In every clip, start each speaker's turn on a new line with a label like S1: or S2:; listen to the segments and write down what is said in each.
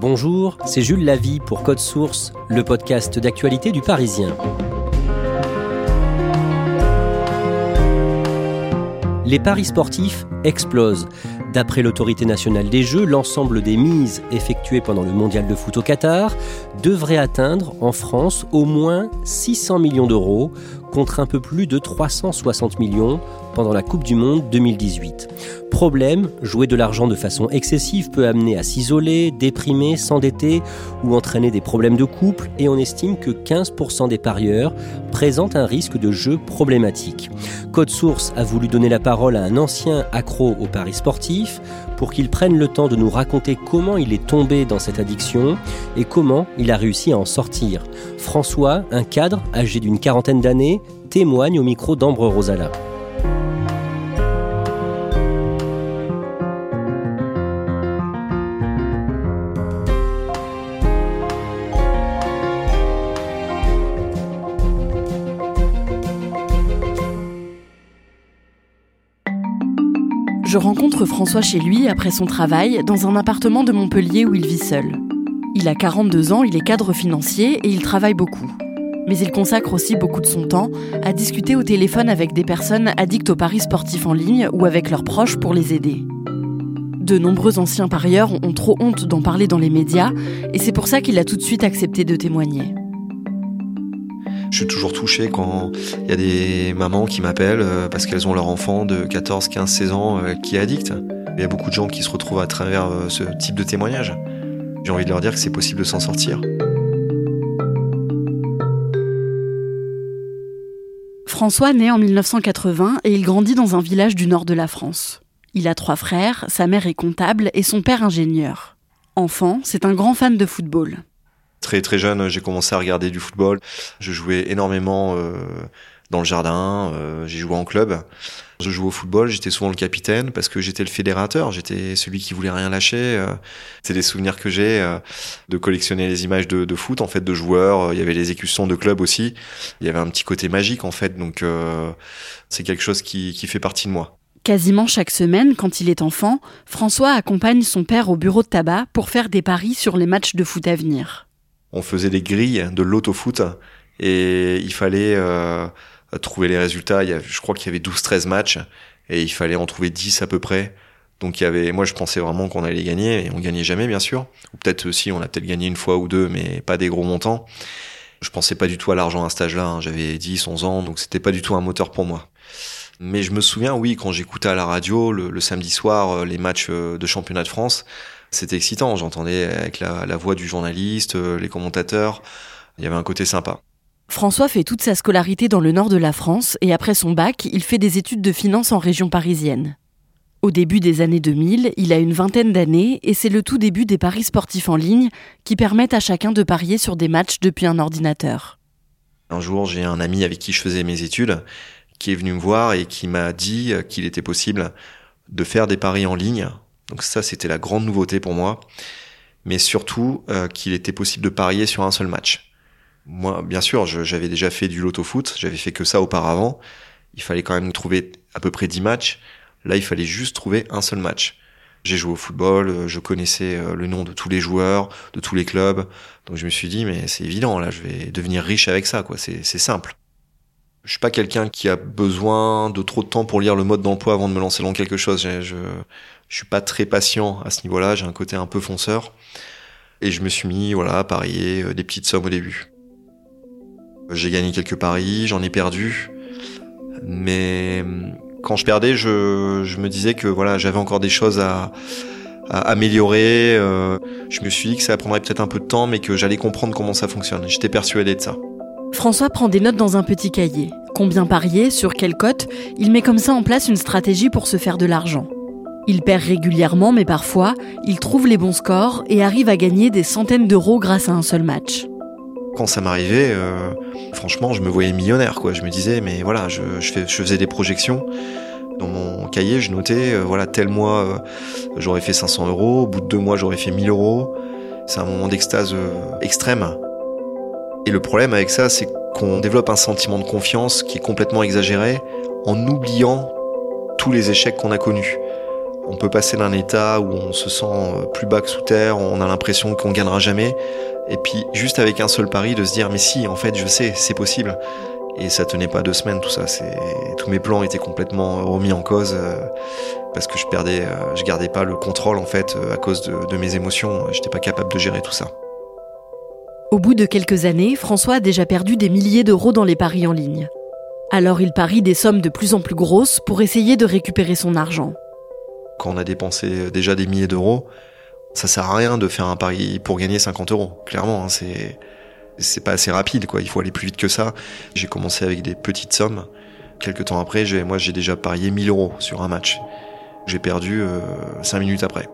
S1: Bonjour, c'est Jules Lavie pour Code Source, le podcast d'actualité du Parisien. Les paris sportifs explosent. D'après l'autorité nationale des Jeux, l'ensemble des mises effectuées pendant le mondial de foot au Qatar devrait atteindre en France au moins 600 millions d'euros contre un peu plus de 360 millions pendant la Coupe du Monde 2018. Problème, jouer de l'argent de façon excessive peut amener à s'isoler, déprimer, s'endetter ou entraîner des problèmes de couple et on estime que 15% des parieurs présentent un risque de jeu problématique. Code Source a voulu donner la parole à un ancien accro au paris sportif pour qu'il prenne le temps de nous raconter comment il est tombé dans cette addiction et comment il a réussi à en sortir. François, un cadre âgé d'une quarantaine d'années, témoigne au micro d'Ambre Rosala.
S2: François chez lui après son travail dans un appartement de Montpellier où il vit seul. Il a 42 ans, il est cadre financier et il travaille beaucoup. Mais il consacre aussi beaucoup de son temps à discuter au téléphone avec des personnes addictes aux paris sportifs en ligne ou avec leurs proches pour les aider. De nombreux anciens parieurs ont trop honte d'en parler dans les médias et c'est pour ça qu'il a tout de suite accepté de témoigner.
S3: Je suis toujours touché quand il y a des mamans qui m'appellent euh, parce qu'elles ont leur enfant de 14, 15, 16 ans euh, qui est addict. Il y a beaucoup de gens qui se retrouvent à travers euh, ce type de témoignage. J'ai envie de leur dire que c'est possible de s'en sortir.
S2: François naît en 1980 et il grandit dans un village du nord de la France. Il a trois frères, sa mère est comptable et son père ingénieur. Enfant, c'est un grand fan de football.
S3: Très très jeune, j'ai commencé à regarder du football. Je jouais énormément euh, dans le jardin, euh, j'ai joué en club. Je jouais au football, j'étais souvent le capitaine parce que j'étais le fédérateur, j'étais celui qui voulait rien lâcher. Euh. C'est des souvenirs que j'ai de collectionner les images de, de, foot, en fait, de joueurs. Il y avait les écussons de club aussi. Il y avait un petit côté magique, en fait. Donc, euh, c'est quelque chose qui, qui fait partie de moi.
S2: Quasiment chaque semaine, quand il est enfant, François accompagne son père au bureau de tabac pour faire des paris sur les matchs de foot à venir
S3: on faisait des grilles de l'autofoot et il fallait euh, trouver les résultats. Il y je crois qu'il y avait 12-13 matchs et il fallait en trouver 10 à peu près. Donc il y avait, moi je pensais vraiment qu'on allait gagner et on gagnait jamais bien sûr. Ou peut-être aussi on a peut-être gagné une fois ou deux, mais pas des gros montants. Je pensais pas du tout à l'argent à cet âge-là. Hein. J'avais 10, 11 ans, donc c'était pas du tout un moteur pour moi. Mais je me souviens, oui, quand j'écoutais à la radio le, le samedi soir euh, les matchs euh, de championnat de France, c'était excitant. J'entendais avec la, la, voix du journaliste, euh, les commentateurs. Il y avait un côté sympa.
S2: François fait toute sa scolarité dans le nord de la France et après son bac, il fait des études de finance en région parisienne. Au début des années 2000, il a une vingtaine d'années et c'est le tout début des paris sportifs en ligne qui permettent à chacun de parier sur des matchs depuis un ordinateur.
S3: Un jour, j'ai un ami avec qui je faisais mes études qui est venu me voir et qui m'a dit qu'il était possible de faire des paris en ligne donc ça, c'était la grande nouveauté pour moi. Mais surtout euh, qu'il était possible de parier sur un seul match. Moi, bien sûr, j'avais déjà fait du loto foot, j'avais fait que ça auparavant. Il fallait quand même trouver à peu près 10 matchs. Là, il fallait juste trouver un seul match. J'ai joué au football, euh, je connaissais euh, le nom de tous les joueurs, de tous les clubs. Donc je me suis dit, mais c'est évident, là, je vais devenir riche avec ça, quoi. C'est simple Je suis pas quelqu'un qui a besoin de trop de temps pour lire le mode d'emploi avant de me lancer dans quelque chose. Je, je, je suis pas très patient à ce niveau-là. J'ai un côté un peu fonceur. Et je me suis mis, voilà, à parier euh, des petites sommes au début. J'ai gagné quelques paris, j'en ai perdu. Mais hum, quand je perdais, je, me disais que voilà, j'avais encore des choses à, à améliorer. Euh, je me suis dit que ça prendrait peut-être un peu de temps, mais que j'allais comprendre comment ça fonctionne. J'étais persuadé de ça.
S2: François prend des notes dans un petit cahier. Combien parier, sur quelle cote Il met comme ça en place une stratégie pour se faire de l'argent. Il perd régulièrement, mais parfois, il trouve les bons scores et arrive à gagner des centaines d'euros grâce à un seul match.
S3: Quand ça m'arrivait, euh, franchement, je me voyais millionnaire. Quoi. Je me disais, mais voilà, je, je, fais, je faisais des projections. Dans mon cahier, je notais, euh, voilà, tel mois, euh, j'aurais fait 500 euros. Au bout de deux mois, j'aurais fait 1000 euros. C'est un moment d'extase extrême. Et le problème avec ça, c'est qu'on développe un sentiment de confiance qui est complètement exagéré en oubliant tous les échecs qu'on a connus. On peut passer d'un état où on se sent euh, plus bas que sous terre, on a l'impression qu'on gagnera jamais, et puis juste avec un seul pari de se dire mais si, en fait, je sais, c'est possible. Et ça tenait pas deux semaines tout ça. Tous mes plans étaient complètement remis en cause euh, parce que je perdais, euh, je gardais pas le contrôle en fait à cause de, mes émotions. J'étais pas capable de gérer tout ça.
S2: Au bout de quelques années, François a déjà perdu des milliers d'euros dans les paris en ligne. Alors il parie des sommes de plus en plus grosses pour essayer de récupérer son argent.
S3: Quand on a dépensé déjà des milliers d'euros, ça sert à rien de faire un pari pour gagner 50 euros. Clairement, hein, c'est c'est pas assez rapide, quoi. Il faut aller plus vite que ça. J'ai commencé avec des petites sommes. Quelques temps après, j'ai, moi, j'ai déjà parié 1000 euros sur un match. J'ai perdu euh, 5 minutes après.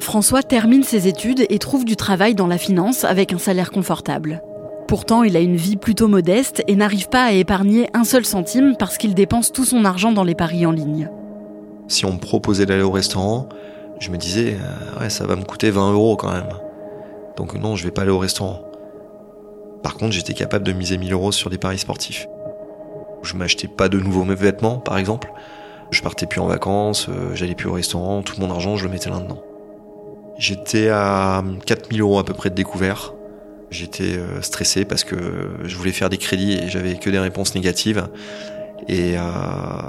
S2: François termine ses études et trouve du travail dans la finance avec un salaire confortable. Pourtant, il a une vie plutôt modeste et n'arrive pas à épargner un seul centime parce qu'il dépense tout son argent dans les paris en ligne.
S3: Si on me proposait d'aller au restaurant, je me disais, euh, ouais, ça va me coûter 20 euros quand même. Donc non, je vais pas aller au restaurant. Par contre, j'étais capable de miser 1000 euros sur des paris sportifs. Je m'achetais pas de nouveaux vêtements, par exemple. Je partais plus en vacances, euh, j'allais plus au restaurant, tout mon argent, je le mettais là-dedans. J'étais à 4000 euros à peu près de découvert. J'étais euh, stressé parce que je voulais faire des crédits et j'avais que des réponses négatives. Et euh,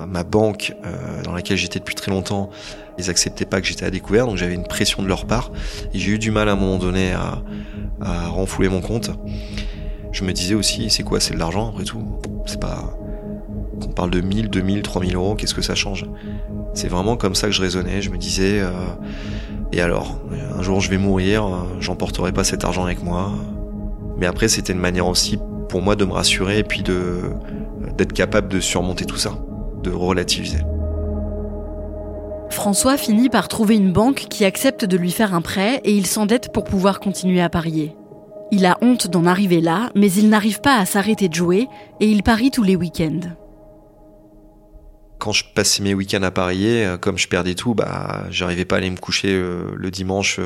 S3: ma banque, euh, dans laquelle j'étais depuis très longtemps, ils acceptaient pas que j'étais à découvert, donc j'avais une pression de leur part. Et j'ai eu du mal à un moment donné à, à mon compte. Je me disais aussi, c'est quoi C'est de l'argent après tout? C'est pas. Qu'on parle de 1000, 2000, 3000 euros, qu'est-ce que ça change? C'est vraiment comme ça que je raisonnais. Je me disais, euh, et alors Un jour je vais mourir, euh, j'emporterai pas cet argent avec moi. Mais après, c'était une manière aussi pour moi de me rassurer et puis de d'être capable de surmonter tout ça, de relativiser.
S2: François finit par trouver une banque qui accepte de lui faire un prêt et il s'endette pour pouvoir continuer à parier. Il a honte d'en arriver là, mais il n'arrive pas à s'arrêter de jouer et il parie tous les week-ends.
S3: Quand je passais mes week-ends à parier, euh, comme je perdais tout, bah, j'arrivais pas à aller me coucher euh, le dimanche.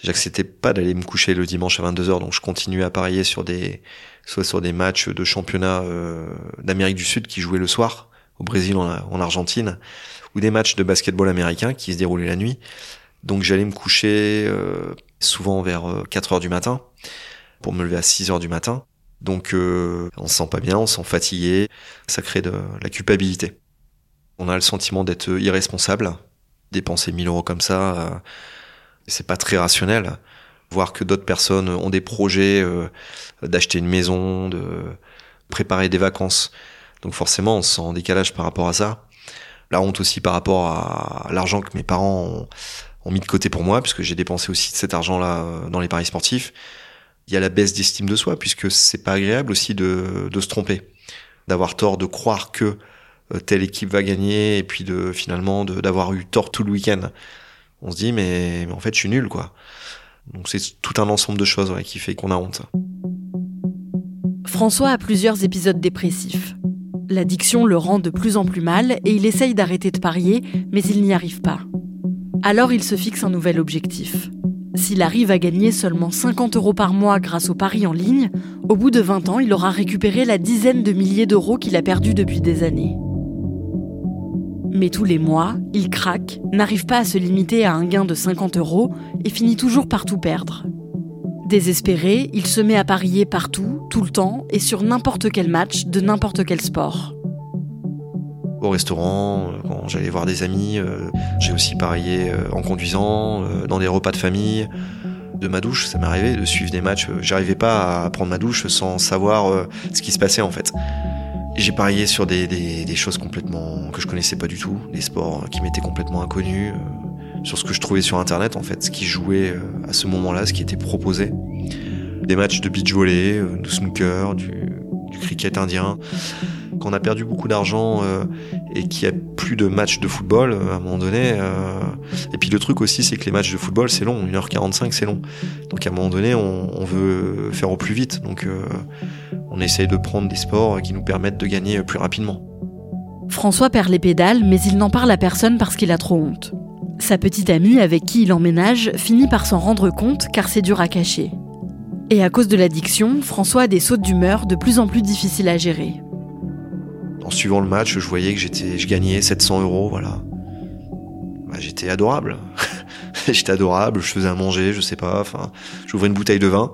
S3: Euh, J'acceptais pas d'aller me coucher le dimanche à 22h, donc je continuais à parier sur des, soit sur des matchs de championnat euh, d'Amérique du Sud qui jouaient le soir, au Brésil, en, en Argentine, ou des matchs de basketball américain qui se déroulaient la nuit. Donc j'allais me coucher euh, souvent vers 4 heures du matin pour me lever à 6 heures du matin. Donc euh, on se sent pas bien, on se sent fatigué, ça crée de la culpabilité. On a le sentiment d'être irresponsable, dépenser 1000 euros comme ça, euh, c'est pas très rationnel. Voir que d'autres personnes ont des projets euh, d'acheter une maison, de préparer des vacances. Donc forcément, on se sent en décalage par rapport à ça. La honte aussi par rapport à l'argent que mes parents ont, mis de côté pour moi, puisque j'ai dépensé aussi cet argent-là euh, dans les paris sportifs. Il y a la baisse d'estime de soi, puisque c'est pas agréable aussi de, de se tromper, d'avoir tort de croire que euh, telle équipe va gagner, et puis de finalement d'avoir eu tort tout le week-end. On se dit mais, en fait je suis nul quoi. Donc c'est tout un ensemble de choses qui fait qu'on a honte.
S2: François a plusieurs épisodes dépressifs. L'addiction le rend de plus en plus mal et il essaye d'arrêter de parier, mais il n'y arrive pas. Alors il se fixe un nouvel objectif. S'il arrive à gagner seulement 50 euros par mois grâce aux paris en ligne, au bout de 20 ans, il aura récupéré la dizaine de milliers d'euros qu'il a perdus depuis des années. Mais tous les mois, il craque, n'arrive pas à se limiter à un gain de 50 euros et finit toujours par tout perdre. Désespéré, il se met à parier partout tout le temps et sur n'importe quel match de n'importe quel sport.
S3: Au restaurant, euh, quand j'allais voir des amis, euh, j'ai aussi parié euh, en conduisant, dans des repas de famille. De ma douche, ça m'arrivait de suivre des matchs. J'arrivais pas à prendre ma douche sans savoir ce qui se passait en fait. J'ai parié sur des, choses complètement que je connaissais pas du tout, des sports qui m'étaient complètement inconnus, sur ce que je trouvais sur internet en fait, ce qui jouait à ce moment-là, ce qui était proposé. Des matchs de beach volley, de snooker, du, cricket indien. Quand on a perdu beaucoup d'argent euh, et qu'il n'y a plus de matchs de football, euh, à un moment donné. Euh, et puis le truc aussi, c'est que les matchs de football, c'est long. 1h45, c'est long. Donc à un moment donné, on, veut faire au plus vite. Donc on essaye de prendre des sports qui nous permettent de gagner plus rapidement.
S2: François perd les pédales, mais il n'en parle à personne parce qu'il a trop honte. Sa petite amie avec qui il emménage finit par s'en rendre compte car c'est dur à cacher. Et à cause de l'addiction, François a des sautes d'humeur de plus en plus difficiles à gérer
S3: en suivant le match, je voyais que j'étais, je gagnais 700 euros, voilà. Bah, j'étais adorable. j'étais adorable, je faisais à manger, je sais pas, enfin, j'ouvrais une bouteille de vin.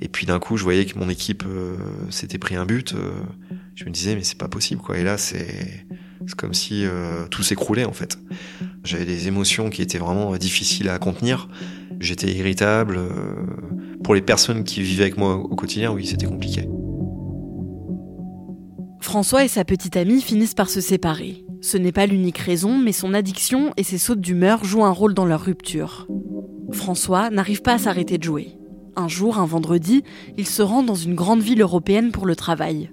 S3: Et puis d'un coup, je voyais que mon équipe euh, s'était pris un but. Euh, je me disais, mais c'est pas possible, quoi. Et là, c'est, comme si euh, tout s'écroulait, en fait. J'avais des émotions qui étaient vraiment difficiles à contenir. J'étais irritable. pour les personnes qui vivaient avec moi au quotidien, oui, c'était compliqué.
S2: François et sa petite amie finissent par se séparer. Ce n'est pas l'unique raison, mais son addiction et ses sautes d'humeur jouent un rôle dans leur rupture. François n'arrive pas à s'arrêter de jouer. Un jour, un vendredi, il se rend dans une grande ville européenne pour le travail.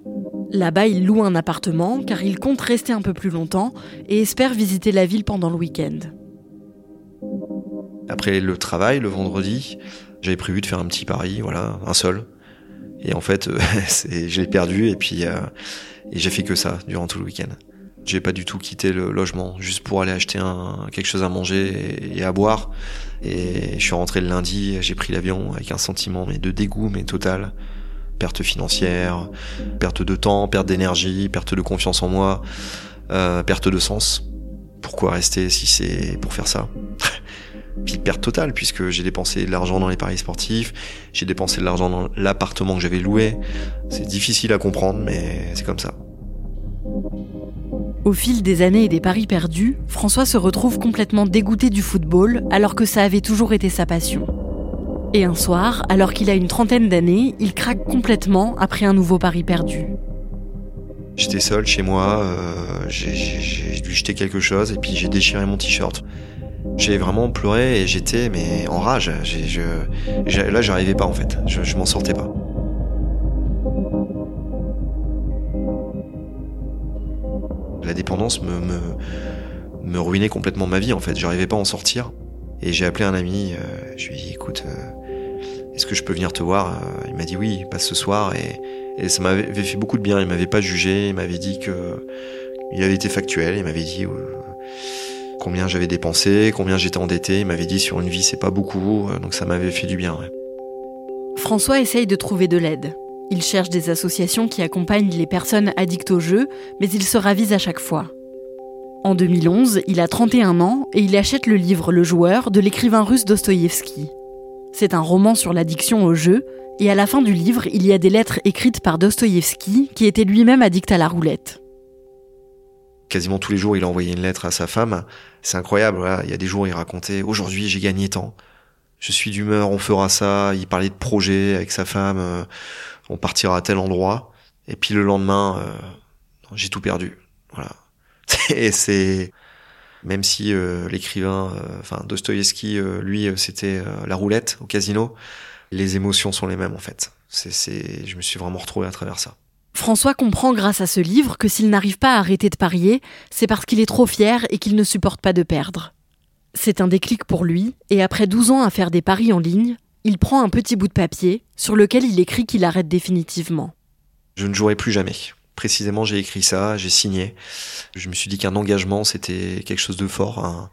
S2: Là-bas, il loue un appartement car il compte rester un peu plus longtemps et espère visiter la ville pendant le week-end.
S3: Après le travail, le vendredi, j'avais prévu de faire un petit pari, voilà, un seul. Et en fait, je l'ai perdu et puis euh, j'ai fait que ça durant tout le week-end. J'ai pas du tout quitté le logement juste pour aller acheter un, quelque chose à manger et, à boire. Et je suis rentré le lundi, j'ai pris l'avion avec un sentiment mais de dégoût mais total. Perte financière, perte de temps, perte d'énergie, perte de confiance en moi, euh, perte de sens. Pourquoi rester si c'est pour faire ça? Puis perte totale puisque j'ai dépensé de l'argent dans les paris sportifs, j'ai dépensé de l'argent dans l'appartement que j'avais loué. C'est difficile à comprendre mais c'est comme ça.
S2: Au fil des années et des paris perdus, François se retrouve complètement dégoûté du football alors que ça avait toujours été sa passion. Et un soir, alors qu'il a une trentaine d'années, il craque complètement après un nouveau pari perdu.
S3: J'étais seul chez moi, euh, j'ai dû jeter quelque chose et puis j'ai déchiré mon t-shirt. J'ai vraiment pleuré et j'étais mais en rage. Je, là, j'arrivais pas en fait. Je, je m'en sortais pas. La dépendance me, me, ruinait complètement ma vie en fait. J'arrivais pas à en sortir. Et j'ai appelé un ami. Euh, je lui ai dit écoute, euh, est-ce que je peux venir te voir euh, Il m'a dit oui, passe ce soir. Et, et ça m'avait fait beaucoup de bien. Il m'avait pas jugé. Il m'avait dit que il avait été factuel. Il m'avait dit combien j'avais dépensé, combien j'étais endetté. Il m'avait dit sur une vie c'est pas beaucoup, donc ça m'avait fait du bien.
S2: François essaye de trouver de l'aide. Il cherche des associations qui accompagnent les personnes addictes au jeu, mais il se ravise à chaque fois. En 2011, il a 31 ans et il achète le livre Le joueur de l'écrivain russe Dostoïevski. C'est un roman sur l'addiction au jeu, et à la fin du livre, il y a des lettres écrites par Dostoïevski, qui était lui-même addict à la roulette
S3: quasiment tous les jours, il envoyait une lettre à sa femme. C'est incroyable. Il y a des jours, il racontait aujourd'hui, j'ai gagné tant. Je suis d'humeur, on fera ça. Il parlait de projets avec sa femme. Euh, on partira à tel endroit. Et puis le lendemain, euh, j'ai tout perdu. Voilà. Et c'est même si euh, l'écrivain, enfin Dostoïevski, lui, c'était la roulette au casino. Les émotions sont les mêmes en fait. C'est, je me suis vraiment retrouvé à travers ça.
S2: François comprend grâce à ce livre que s'il n'arrive pas à arrêter de parier, c'est parce qu'il est trop fier et qu'il ne supporte pas de perdre. C'est un déclic pour lui, et après 12 ans à faire des paris en ligne, il prend un petit bout de papier sur lequel il écrit qu'il arrête définitivement.
S3: Je ne jouerai plus jamais. Précisément, j'ai écrit ça, j'ai signé. Je me suis dit qu'un engagement, c'était quelque chose de fort, un,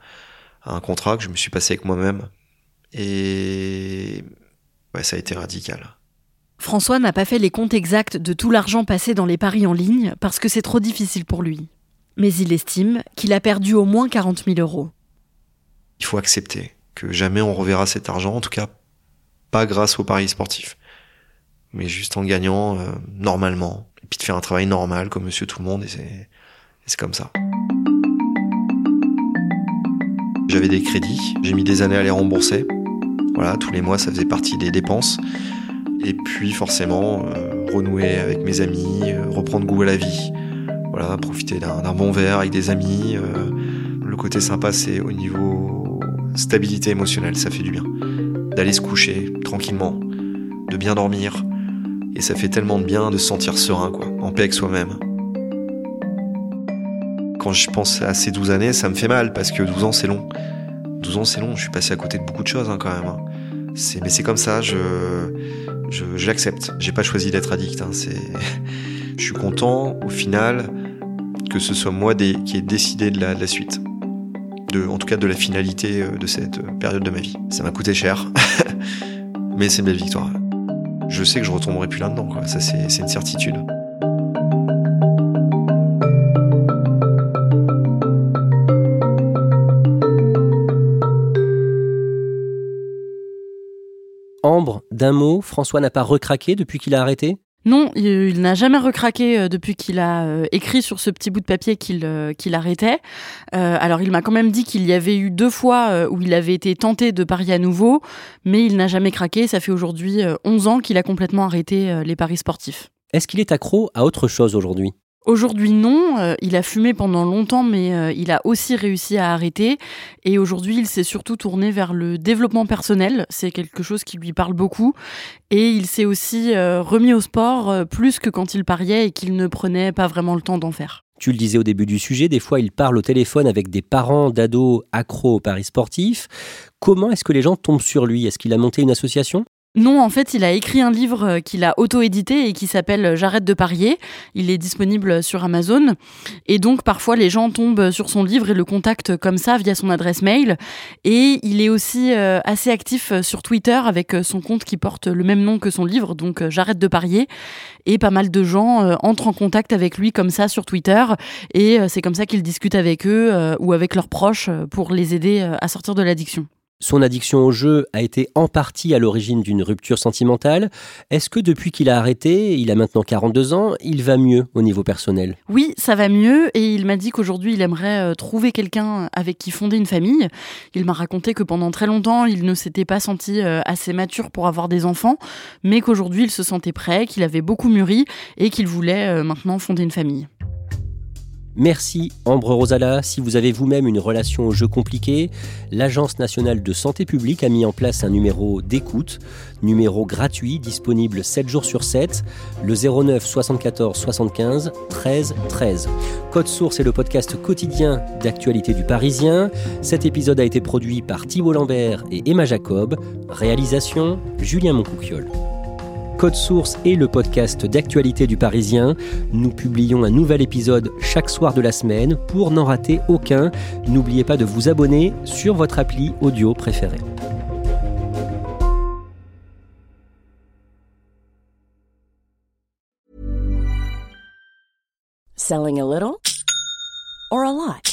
S3: un contrat que je me suis passé avec moi-même. Et ouais, ça a été radical.
S2: François n'a pas fait les comptes exacts de tout l'argent passé dans les paris en ligne parce que c'est trop difficile pour lui. Mais il estime qu'il a perdu au moins 40 000 euros.
S3: Il faut accepter que jamais on reverra cet argent, en tout cas pas grâce aux paris sportifs. mais juste en gagnant euh, normalement, et puis de faire un travail normal comme monsieur tout le monde, et c'est, c'est comme ça. J'avais des crédits, j'ai mis des années à les rembourser. Voilà, tous les mois ça faisait partie des dépenses. Et puis forcément, euh, renouer avec mes amis, euh, reprendre goût à la vie. Voilà, profiter d'un bon verre avec des amis. le côté sympa, c'est au niveau stabilité émotionnelle, ça fait du bien. D'aller se coucher tranquillement, de bien dormir. Et ça fait tellement de bien de se sentir serein, quoi, en paix avec soi-même. Quand je pense à ces 12 années, ça me fait mal parce que 12 ans c'est long. 12 ans c'est long, je suis passé à côté de beaucoup de choses hein, quand même. Hein. C'est, mais c'est comme ça, je, je, j'accepte. J'ai pas choisi d'être addict. Hein. C'est, je suis content au final que ce soit moi qui ai décidé de la, de la suite. De, en tout cas de la finalité euh, de cette période de ma vie. Ça m'a coûté cher, mais c'est une belle victoire je sais que je retomberai plus là-dedans. Ça, c'est une certitude.
S1: Ambre, d'un mot, François n'a pas recraqué depuis qu'il a arrêté?
S2: Non, il, n'a jamais recraqué euh, depuis qu'il a euh, écrit sur ce petit bout de papier qu'il euh, qu'il arrêtait. alors il m'a quand même dit qu'il y avait eu deux fois où il avait été tenté de parier à nouveau, mais il n'a jamais craqué. Ça fait aujourd'hui 11 ans qu'il a complètement arrêté les paris sportifs.
S1: Est-ce qu'il est accro à autre chose aujourd'hui?
S2: Aujourd'hui non, euh, il a fumé pendant longtemps mais euh, il a aussi réussi à arrêter. Et aujourd'hui il s'est surtout tourné vers le développement personnel, c'est quelque chose qui lui parle beaucoup. Et il s'est aussi euh, remis au sport plus que quand il pariait et qu'il ne prenait pas vraiment le temps d'en faire.
S1: Tu le disais au début du sujet, des fois il parle au téléphone avec des parents d'ados accros aux paris sportifs. Comment est-ce que les gens tombent sur lui? Est-ce qu'il a monté une association?
S2: Non, en fait, il a écrit un livre euh, qu'il a auto-édité et qui s'appelle euh, J'arrête de parier. Il est disponible sur Amazon. Et donc, parfois, les gens tombent sur son livre et le contactent comme ça via son adresse mail. Et il est aussi euh, assez actif sur Twitter avec son compte qui porte le même nom que son livre, donc J'arrête de parier. Et pas mal de gens entrent en contact avec lui comme ça sur Twitter. Et c'est comme ça qu'il discute avec eux ou avec leurs proches pour les aider à sortir de l'addiction.
S1: Son addiction au jeu a été en partie à l'origine d'une rupture sentimentale. Est-ce que depuis qu'il a arrêté, il a maintenant 42 ans, il va mieux au niveau personnel?
S2: Oui, ça va mieux et il m'a dit qu'aujourd'hui il aimerait euh, trouver quelqu'un avec qui fonder une famille. Il m'a raconté que pendant très longtemps il ne s'était pas senti euh, assez mature pour avoir des enfants, mais qu'aujourd'hui il se sentait prêt, qu'il avait beaucoup mûri et qu'il voulait euh, maintenant fonder une famille.
S1: Merci Ambre Rosala. Si vous avez vous-même une relation au jeu compliqué, l'Agence nationale de santé publique a mis en place un numéro d'écoute, numéro gratuit disponible 7 jours sur 7, le 09 74 75 13 13. Code Source est le podcast quotidien d'actualité du Parisien. Cet épisode a été produit par Thibault Lambert et Emma Jacob. Réalisation Julien Moncouquiole. Code Source et le podcast d'actualité du Parisien. Nous publions un nouvel épisode chaque soir de la semaine. Pour n'en rater aucun, n'oubliez pas de vous abonner sur votre appli audio préférée.
S4: Selling a little or a lot?